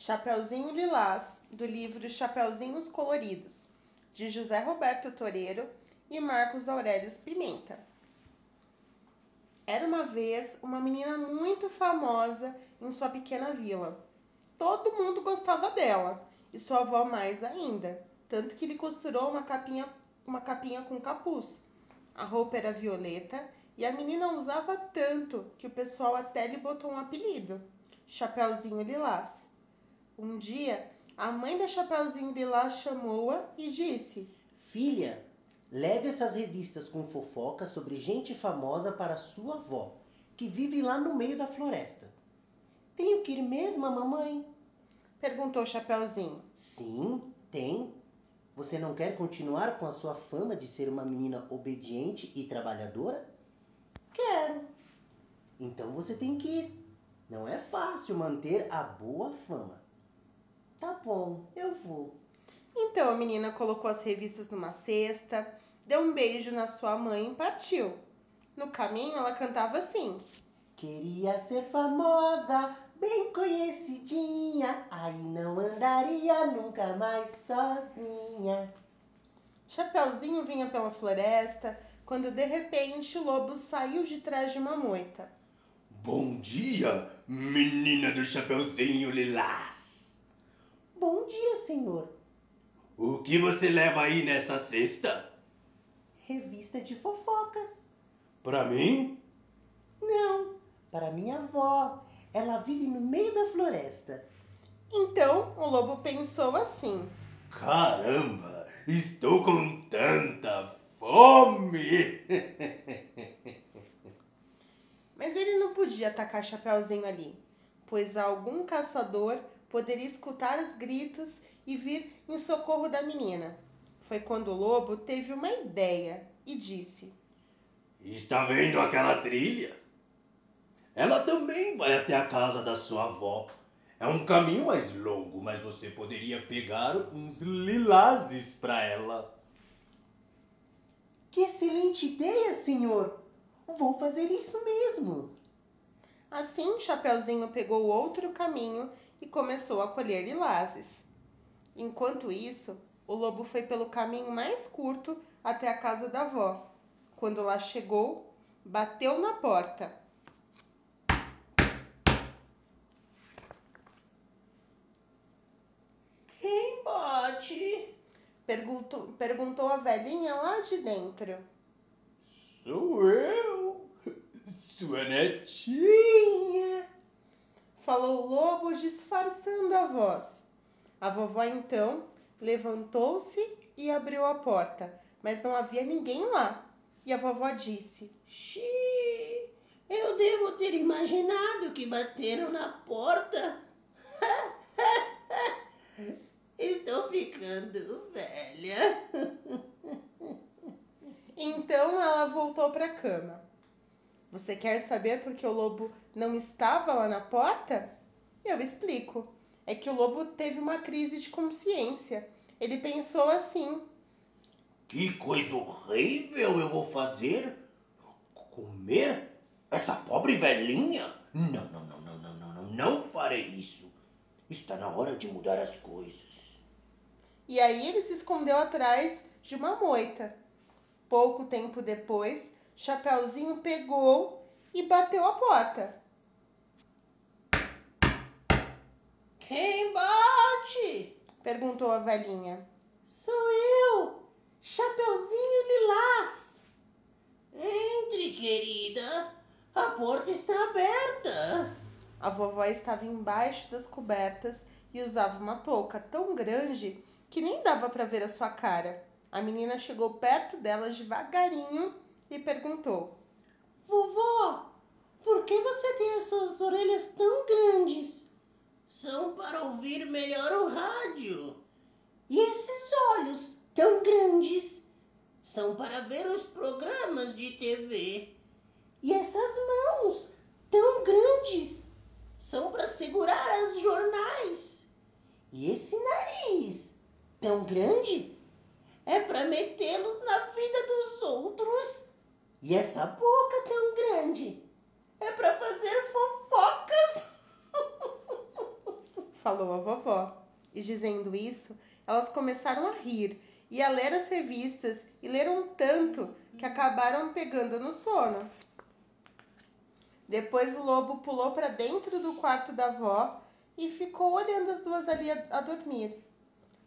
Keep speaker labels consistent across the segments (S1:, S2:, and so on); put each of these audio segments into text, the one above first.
S1: Chapeuzinho Lilás, do livro Chapeuzinhos Coloridos, de José Roberto Toreiro e Marcos Aurelius Pimenta. Era uma vez uma menina muito famosa em sua pequena vila. Todo mundo gostava dela, e sua avó mais ainda, tanto que lhe costurou uma capinha, uma capinha com capuz. A roupa era violeta e a menina usava tanto que o pessoal até lhe botou um apelido, Chapeuzinho Lilás. Um dia, a mãe da Chapeuzinho Lilás chamou-a e disse:
S2: Filha, leve essas revistas com fofocas sobre gente famosa para sua avó, que vive lá no meio da floresta. Tenho que ir mesmo, mamãe?
S1: Perguntou Chapeuzinho.
S2: Sim, tem. Você não quer continuar com a sua fama de ser uma menina obediente e trabalhadora?
S1: Quero.
S2: Então você tem que ir. Não é fácil manter a boa fama. Tá bom, eu vou.
S1: Então a menina colocou as revistas numa cesta, deu um beijo na sua mãe e partiu. No caminho ela cantava assim:
S2: Queria ser famosa, bem conhecidinha, aí não andaria nunca mais sozinha.
S1: Chapeuzinho vinha pela floresta quando de repente o lobo saiu de trás de uma moita.
S3: Bom dia, menina do Chapeuzinho Lilás.
S2: Bom dia, senhor.
S3: O que você leva aí nessa cesta?
S2: Revista de fofocas.
S3: Pra mim?
S2: Não, para minha avó. Ela vive no meio da floresta.
S1: Então o lobo pensou assim:
S3: Caramba, estou com tanta fome!
S1: Mas ele não podia atacar Chapeuzinho ali, pois algum caçador poderia escutar os gritos e vir em socorro da menina. Foi quando o lobo teve uma ideia e disse:
S3: Está vendo aquela trilha? Ela também vai até a casa da sua avó. É um caminho mais longo, mas você poderia pegar uns lilazes para ela.
S2: Que excelente ideia, senhor! Vou fazer isso mesmo.
S1: Assim, Chapeuzinho pegou outro caminho e começou a colher lilazes. Enquanto isso, o lobo foi pelo caminho mais curto até a casa da avó. Quando lá chegou, bateu na porta.
S2: Quem bate?
S1: Perguntou, perguntou a velhinha lá de dentro.
S3: Sou eu, sua netinha.
S1: Falou o lobo disfarçando a voz. A vovó então levantou-se e abriu a porta, mas não havia ninguém lá. E a vovó disse:
S2: Xiii, eu devo ter imaginado que bateram na porta. Estou ficando velha.
S1: Então ela voltou para a cama. Você quer saber por que o lobo não estava lá na porta? Eu explico. É que o lobo teve uma crise de consciência. Ele pensou assim:
S3: Que coisa horrível eu vou fazer? Comer essa pobre velhinha? Não, não, não, não, não, não, não, não farei isso. Está na hora de mudar as coisas.
S1: E aí ele se escondeu atrás de uma moita. Pouco tempo depois, Chapeuzinho pegou e bateu a porta.
S2: Quem bate?
S1: Perguntou a velhinha.
S2: Sou eu, Chapeuzinho Lilás. Entre, querida. A porta está aberta.
S1: A vovó estava embaixo das cobertas e usava uma touca tão grande que nem dava para ver a sua cara. A menina chegou perto dela devagarinho e perguntou:
S2: Vovó, por que você tem essas orelhas tão grandes? São para ouvir melhor o rádio. E esses olhos tão grandes? São para ver os programas de TV. E essas mãos tão grandes? São para segurar os jornais. E esse nariz tão grande? É para metê-los na vida dos outros. E essa boca tão grande? É para fazer fofocas.
S1: falou a vovó. E dizendo isso, elas começaram a rir e a ler as revistas e leram tanto que acabaram pegando no sono. Depois o lobo pulou para dentro do quarto da avó e ficou olhando as duas ali a, a dormir.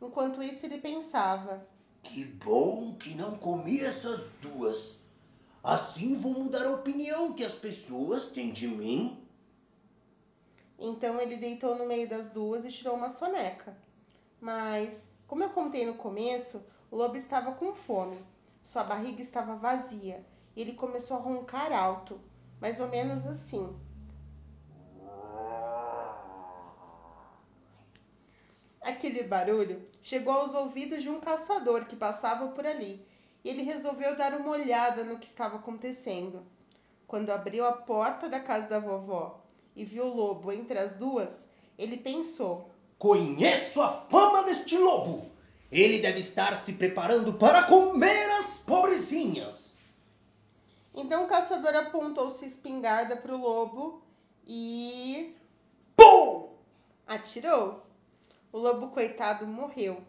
S1: Enquanto isso, ele pensava:
S2: Que bom que não comi essas duas. Assim vou mudar a opinião que as pessoas têm de mim.
S1: Então ele deitou no meio das duas e tirou uma soneca. Mas, como eu contei no começo, o lobo estava com fome. Sua barriga estava vazia e ele começou a roncar alto, mais ou menos assim. Aquele barulho chegou aos ouvidos de um caçador que passava por ali e ele resolveu dar uma olhada no que estava acontecendo. Quando abriu a porta da casa da vovó e viu o lobo entre as duas, ele pensou:
S2: Conheço a fama deste lobo. Ele deve estar se preparando para comer as pobrezinhas.
S1: Então o caçador apontou sua espingarda para o lobo e.
S2: Pum!
S1: atirou. O lobo coitado morreu.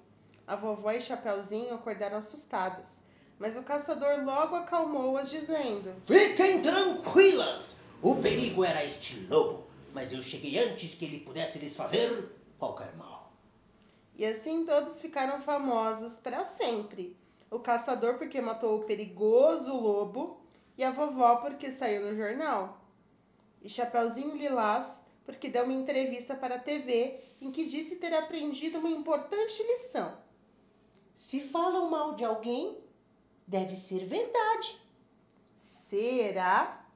S1: A vovó e Chapeuzinho acordaram assustadas, mas o caçador logo acalmou-as, dizendo:
S2: Fiquem tranquilas. O perigo era este lobo, mas eu cheguei antes que ele pudesse lhes fazer qualquer mal.
S1: E assim todos ficaram famosos para sempre. O caçador porque matou o perigoso lobo e a vovó porque saiu no jornal. E Chapeuzinho Lilás porque deu uma entrevista para a TV em que disse ter aprendido uma importante lição.
S4: Se falam mal de alguém, deve ser verdade.
S1: Será?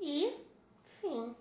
S1: E fim.